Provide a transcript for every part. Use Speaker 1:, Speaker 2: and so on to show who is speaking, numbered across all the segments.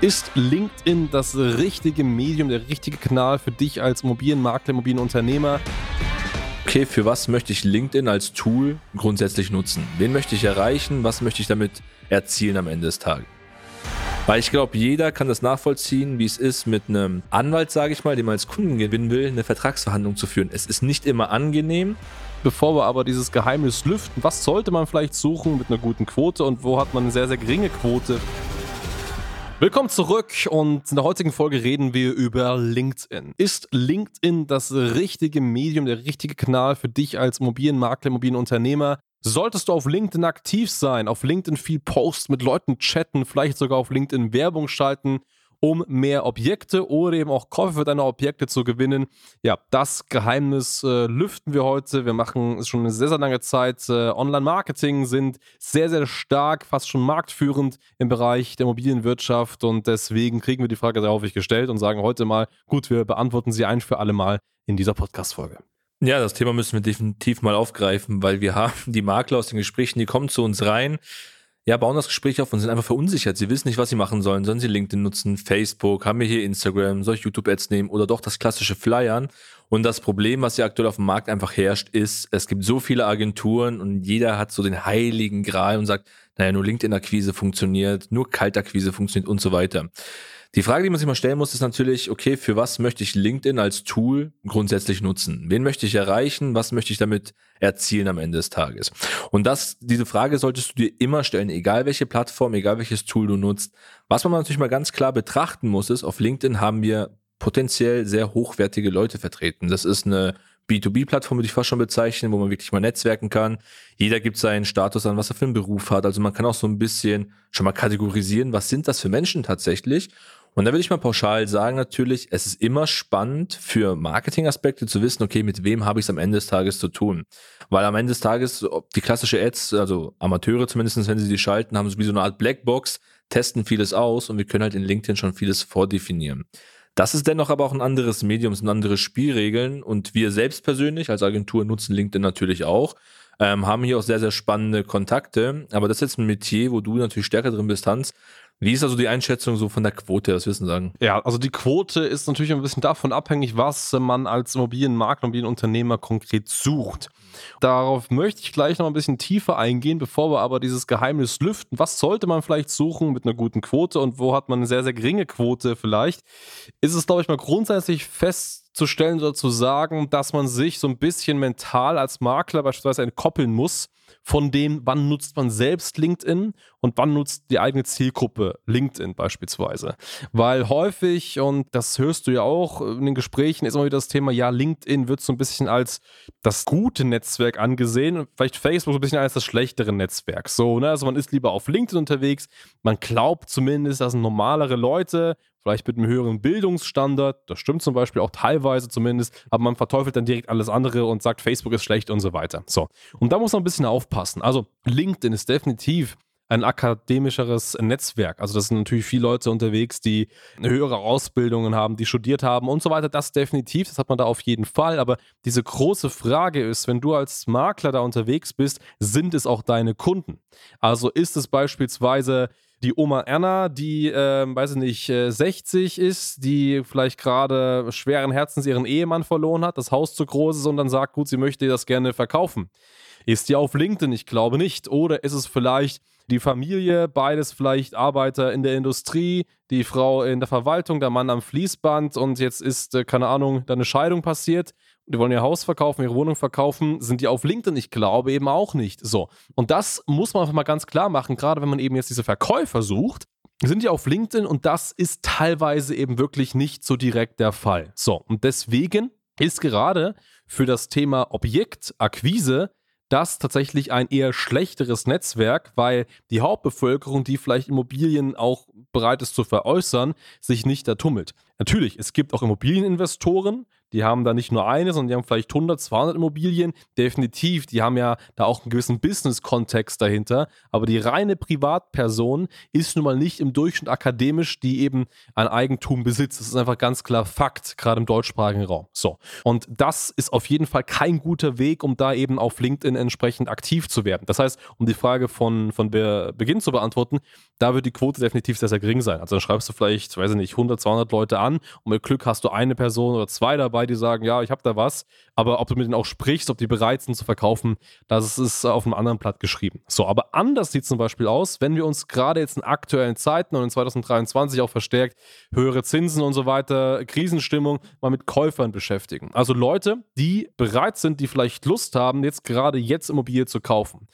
Speaker 1: Ist LinkedIn das richtige Medium, der richtige Kanal für dich als Immobilienmakler, Immobilienunternehmer?
Speaker 2: Okay, für was möchte ich LinkedIn als Tool grundsätzlich nutzen? Wen möchte ich erreichen? Was möchte ich damit erzielen am Ende des Tages? Weil ich glaube, jeder kann das nachvollziehen, wie es ist, mit einem Anwalt, sage ich mal, den man als Kunden gewinnen will, eine Vertragsverhandlung zu führen. Es ist nicht immer angenehm.
Speaker 1: Bevor wir aber dieses Geheimnis lüften, was sollte man vielleicht suchen mit einer guten Quote und wo hat man eine sehr, sehr geringe Quote? Willkommen zurück und in der heutigen Folge reden wir über LinkedIn. Ist LinkedIn das richtige Medium, der richtige Kanal für dich als Immobilienmakler, Immobilienunternehmer? Solltest du auf LinkedIn aktiv sein, auf LinkedIn viel posten, mit Leuten chatten, vielleicht sogar auf LinkedIn Werbung schalten um mehr Objekte oder eben auch Käufe für deine Objekte zu gewinnen. Ja, das Geheimnis äh, lüften wir heute. Wir machen schon eine sehr, sehr lange Zeit äh, Online-Marketing, sind sehr, sehr stark, fast schon marktführend im Bereich der Immobilienwirtschaft und deswegen kriegen wir die Frage sehr häufig gestellt und sagen heute mal, gut, wir beantworten sie ein für alle Mal in dieser Podcast-Folge.
Speaker 2: Ja, das Thema müssen wir definitiv mal aufgreifen, weil wir haben die Makler aus den Gesprächen, die kommen zu uns rein ja, bauen das Gespräch auf und sind einfach verunsichert. Sie wissen nicht, was sie machen sollen. Sollen sie LinkedIn nutzen, Facebook, haben wir hier Instagram, soll ich YouTube-Ads nehmen oder doch das klassische Flyern? Und das Problem, was ja aktuell auf dem Markt einfach herrscht, ist, es gibt so viele Agenturen und jeder hat so den heiligen Gral und sagt, naja, nur LinkedIn-Akquise funktioniert, nur Kaltakquise funktioniert und so weiter. Die Frage, die man sich mal stellen muss, ist natürlich, okay, für was möchte ich LinkedIn als Tool grundsätzlich nutzen? Wen möchte ich erreichen? Was möchte ich damit erzielen am Ende des Tages? Und das, diese Frage solltest du dir immer stellen, egal welche Plattform, egal welches Tool du nutzt. Was man natürlich mal ganz klar betrachten muss, ist, auf LinkedIn haben wir potenziell sehr hochwertige Leute vertreten. Das ist eine B2B-Plattform, würde ich fast schon bezeichnen, wo man wirklich mal netzwerken kann. Jeder gibt seinen Status an, was er für einen Beruf hat. Also man kann auch so ein bisschen schon mal kategorisieren, was sind das für Menschen tatsächlich. Und da würde ich mal pauschal sagen, natürlich, es ist immer spannend für Marketingaspekte zu wissen, okay, mit wem habe ich es am Ende des Tages zu tun. Weil am Ende des Tages, die klassische Ads, also Amateure zumindest, wenn sie die schalten, haben so wie so eine Art Blackbox, testen vieles aus und wir können halt in LinkedIn schon vieles vordefinieren. Das ist dennoch aber auch ein anderes Medium, es sind andere Spielregeln und wir selbst persönlich als Agentur nutzen LinkedIn natürlich auch. Ähm, haben hier auch sehr, sehr spannende Kontakte. Aber das ist jetzt ein Metier, wo du natürlich stärker drin bist, Hans. Wie ist also die Einschätzung so von der Quote, das Wissen sagen?
Speaker 1: Ja, also die Quote ist natürlich ein bisschen davon abhängig, was man als Immobilienmakler, Immobilienunternehmer konkret sucht. Darauf möchte ich gleich noch ein bisschen tiefer eingehen, bevor wir aber dieses Geheimnis lüften. Was sollte man vielleicht suchen mit einer guten Quote und wo hat man eine sehr, sehr geringe Quote vielleicht? Ist es, glaube ich, mal grundsätzlich festzustellen oder zu sagen, dass man sich so ein bisschen mental als Makler beispielsweise entkoppeln muss von dem, wann nutzt man selbst LinkedIn und wann nutzt die eigene Zielgruppe LinkedIn beispielsweise. Weil häufig, und das hörst du ja auch in den Gesprächen, ist immer wieder das Thema, ja, LinkedIn wird so ein bisschen als das gute Netzwerk angesehen und vielleicht Facebook so ein bisschen als das schlechtere Netzwerk. So, ne? Also man ist lieber auf LinkedIn unterwegs, man glaubt zumindest, das sind normalere Leute vielleicht mit einem höheren Bildungsstandard, das stimmt zum Beispiel auch teilweise zumindest, aber man verteufelt dann direkt alles andere und sagt, Facebook ist schlecht und so weiter. So, und da muss man ein bisschen aufpassen. Also LinkedIn ist definitiv ein akademischeres Netzwerk. Also das sind natürlich viele Leute unterwegs, die höhere Ausbildungen haben, die studiert haben und so weiter. Das definitiv, das hat man da auf jeden Fall. Aber diese große Frage ist, wenn du als Makler da unterwegs bist, sind es auch deine Kunden? Also ist es beispielsweise die Oma Erna, die, äh, weiß ich nicht, äh, 60 ist, die vielleicht gerade schweren Herzens ihren Ehemann verloren hat, das Haus zu groß ist und dann sagt, gut, sie möchte das gerne verkaufen. Ist die auf LinkedIn? Ich glaube nicht. Oder ist es vielleicht die Familie, beides vielleicht Arbeiter in der Industrie, die Frau in der Verwaltung, der Mann am Fließband und jetzt ist, äh, keine Ahnung, da eine Scheidung passiert die wollen ihr Haus verkaufen, ihre Wohnung verkaufen, sind die auf LinkedIn? Ich glaube eben auch nicht. So. Und das muss man einfach mal ganz klar machen, gerade wenn man eben jetzt diese Verkäufer sucht, sind die auf LinkedIn und das ist teilweise eben wirklich nicht so direkt der Fall. So. Und deswegen ist gerade für das Thema Objektakquise das tatsächlich ein eher schlechteres Netzwerk, weil die Hauptbevölkerung, die vielleicht Immobilien auch bereit ist zu veräußern, sich nicht da tummelt. Natürlich, es gibt auch Immobilieninvestoren, die haben da nicht nur eine, sondern die haben vielleicht 100, 200 Immobilien. Definitiv, die haben ja da auch einen gewissen Business-Kontext dahinter. Aber die reine Privatperson ist nun mal nicht im Durchschnitt akademisch, die eben ein Eigentum besitzt. Das ist einfach ganz klar Fakt, gerade im deutschsprachigen Raum. So. Und das ist auf jeden Fall kein guter Weg, um da eben auf LinkedIn entsprechend aktiv zu werden. Das heißt, um die Frage von, von Beginn zu beantworten, da wird die Quote definitiv sehr, sehr gering sein. Also dann schreibst du vielleicht, weiß ich nicht, 100, 200 Leute an und mit Glück hast du eine Person oder zwei dabei, die sagen, ja, ich habe da was, aber ob du mit denen auch sprichst, ob die bereit sind zu verkaufen, das ist auf einem anderen Blatt geschrieben. So, aber anders sieht es zum Beispiel aus, wenn wir uns gerade jetzt in aktuellen Zeiten und in 2023 auch verstärkt höhere Zinsen und so weiter, Krisenstimmung, mal mit Käufern beschäftigen. Also Leute, die bereit sind, die vielleicht Lust haben, jetzt gerade jetzt Immobilie zu kaufen.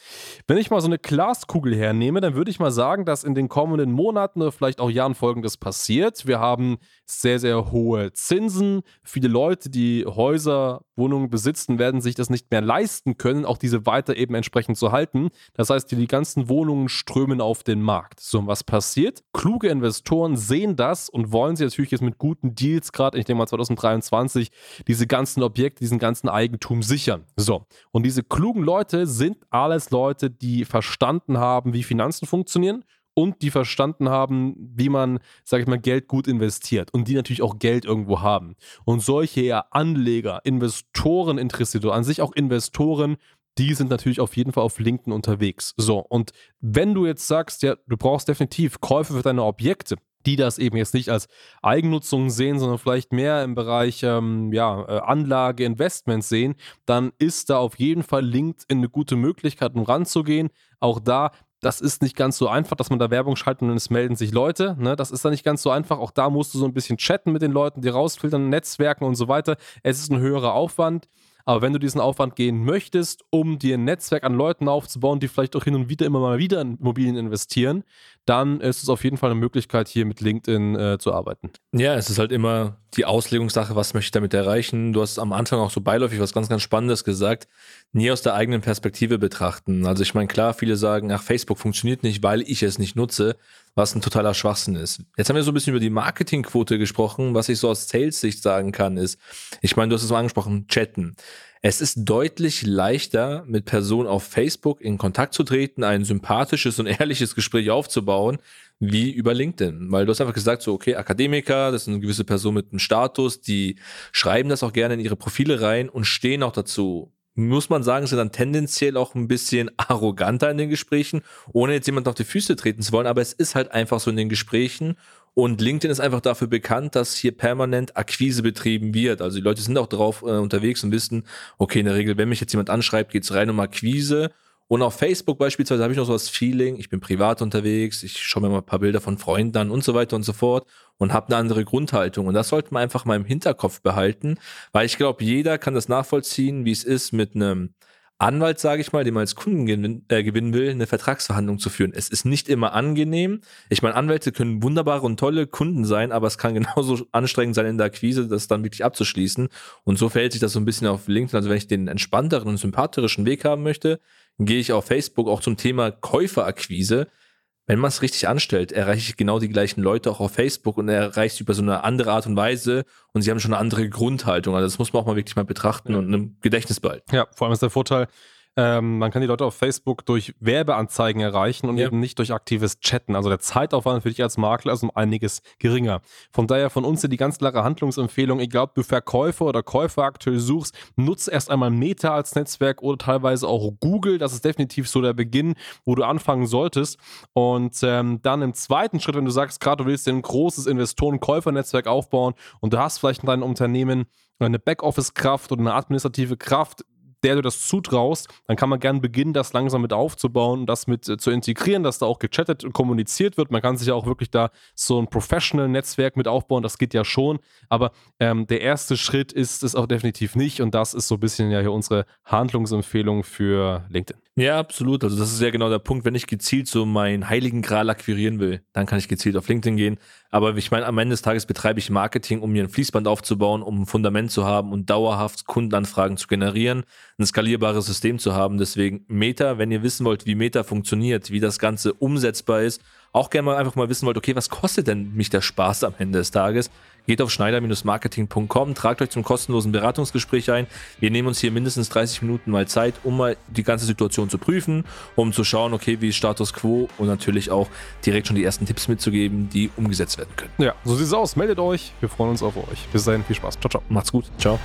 Speaker 1: Wenn ich mal so eine Glaskugel hernehme, dann würde ich mal sagen, dass in den kommenden Monaten oder vielleicht auch Jahren folgendes passiert. Wir haben sehr, sehr hohe Zinsen. Viele Leute, die Häuser, Wohnungen besitzen, werden sich das nicht mehr leisten können, auch diese weiter eben entsprechend zu halten. Das heißt, die, die ganzen Wohnungen strömen auf den Markt. So, und was passiert? Kluge Investoren sehen das und wollen sie natürlich jetzt mit guten Deals, gerade ich denke mal 2023, diese ganzen Objekte, diesen ganzen Eigentum sichern. So, und diese klugen Leute sind alles Leute, die verstanden haben, wie Finanzen funktionieren und die verstanden haben, wie man, sag ich mal, Geld gut investiert und die natürlich auch Geld irgendwo haben. Und solche eher Anleger, Investoren interessiert oder an sich auch Investoren, die sind natürlich auf jeden Fall auf LinkedIn unterwegs. So, und wenn du jetzt sagst, ja, du brauchst definitiv Käufe für deine Objekte, die das eben jetzt nicht als Eigennutzung sehen, sondern vielleicht mehr im Bereich ähm, ja, äh, Anlage, Investment sehen, dann ist da auf jeden Fall LinkedIn eine gute Möglichkeit, um ranzugehen. Auch da das ist nicht ganz so einfach, dass man da Werbung schaltet und es melden sich Leute. Ne? Das ist da nicht ganz so einfach. Auch da musst du so ein bisschen chatten mit den Leuten, die rausfiltern, Netzwerken und so weiter. Es ist ein höherer Aufwand. Aber wenn du diesen Aufwand gehen möchtest, um dir ein Netzwerk an Leuten aufzubauen, die vielleicht auch hin und wieder immer mal wieder in Immobilien investieren, dann ist es auf jeden Fall eine Möglichkeit, hier mit LinkedIn äh, zu arbeiten.
Speaker 2: Ja, es ist halt immer die Auslegungssache, was möchte ich damit erreichen. Du hast am Anfang auch so beiläufig was ganz, ganz Spannendes gesagt. Nie aus der eigenen Perspektive betrachten. Also ich meine, klar, viele sagen, ach, Facebook funktioniert nicht, weil ich es nicht nutze, was ein totaler Schwachsinn ist. Jetzt haben wir so ein bisschen über die Marketingquote gesprochen. Was ich so aus Sales-Sicht sagen kann, ist, ich meine, du hast es mal angesprochen, chatten. Es ist deutlich leichter, mit Personen auf Facebook in Kontakt zu treten, ein sympathisches und ehrliches Gespräch aufzubauen, wie über LinkedIn. Weil du hast einfach gesagt, so, okay, Akademiker, das sind gewisse Person mit einem Status, die schreiben das auch gerne in ihre Profile rein und stehen auch dazu. Muss man sagen, sind dann tendenziell auch ein bisschen arroganter in den Gesprächen, ohne jetzt jemand auf die Füße treten zu wollen, aber es ist halt einfach so in den Gesprächen und LinkedIn ist einfach dafür bekannt, dass hier permanent Akquise betrieben wird. Also die Leute sind auch drauf äh, unterwegs und wissen, okay, in der Regel, wenn mich jetzt jemand anschreibt, geht es rein um Akquise. Und auf Facebook beispielsweise habe ich noch so das Feeling, ich bin privat unterwegs, ich schaue mir mal ein paar Bilder von Freunden an und so weiter und so fort und habe eine andere Grundhaltung. Und das sollte man einfach mal im Hinterkopf behalten, weil ich glaube, jeder kann das nachvollziehen, wie es ist mit einem Anwalt, sage ich mal, den man als Kunden gewin äh, gewinnen will, eine Vertragsverhandlung zu führen. Es ist nicht immer angenehm. Ich meine, Anwälte können wunderbare und tolle Kunden sein, aber es kann genauso anstrengend sein in der Akquise, das dann wirklich abzuschließen. Und so verhält sich das so ein bisschen auf LinkedIn. Also wenn ich den entspannteren und sympathischen Weg haben möchte, gehe ich auf Facebook auch zum Thema Käuferakquise wenn man es richtig anstellt, erreiche ich genau die gleichen Leute auch auf Facebook und erreicht sie über so eine andere Art und Weise und sie haben schon eine andere Grundhaltung. Also das muss man auch mal wirklich mal betrachten ja. und im Gedächtnis behalten.
Speaker 1: Ja, vor allem ist der Vorteil, ähm, man kann die Leute auf Facebook durch Werbeanzeigen erreichen und ja. eben nicht durch aktives Chatten. Also der Zeitaufwand für dich als Makler ist um einiges geringer. Von daher von uns die ganz klare Handlungsempfehlung, egal ob du Verkäufer oder Käufer aktuell suchst, nutze erst einmal Meta als Netzwerk oder teilweise auch Google. Das ist definitiv so der Beginn, wo du anfangen solltest. Und ähm, dann im zweiten Schritt, wenn du sagst, gerade du willst dir ein großes Investoren-Käufer-Netzwerk aufbauen und du hast vielleicht in deinem Unternehmen eine Backoffice-Kraft oder eine administrative Kraft, der du das zutraust, dann kann man gern beginnen, das langsam mit aufzubauen das mit äh, zu integrieren, dass da auch gechattet und kommuniziert wird. Man kann sich ja auch wirklich da so ein Professional-Netzwerk mit aufbauen, das geht ja schon. Aber ähm, der erste Schritt ist es auch definitiv nicht und das ist so ein bisschen ja hier unsere Handlungsempfehlung für LinkedIn.
Speaker 2: Ja, absolut. Also das ist ja genau der Punkt, wenn ich gezielt so meinen heiligen Gral akquirieren will, dann kann ich gezielt auf LinkedIn gehen. Aber ich meine, am Ende des Tages betreibe ich Marketing, um mir ein Fließband aufzubauen, um ein Fundament zu haben und dauerhaft Kundenanfragen zu generieren, ein skalierbares System zu haben. Deswegen Meta, wenn ihr wissen wollt, wie Meta funktioniert, wie das Ganze umsetzbar ist, auch gerne mal einfach mal wissen wollt, okay, was kostet denn mich der Spaß am Ende des Tages? Geht auf schneider-marketing.com, tragt euch zum kostenlosen Beratungsgespräch ein. Wir nehmen uns hier mindestens 30 Minuten mal Zeit, um mal die ganze Situation zu prüfen, um zu schauen, okay, wie ist Status quo und natürlich auch direkt schon die ersten Tipps mitzugeben, die umgesetzt werden können.
Speaker 1: Ja, so sieht es aus. Meldet euch. Wir freuen uns auf euch. Bis dahin, viel Spaß. Ciao, ciao.
Speaker 2: Macht's gut. Ciao.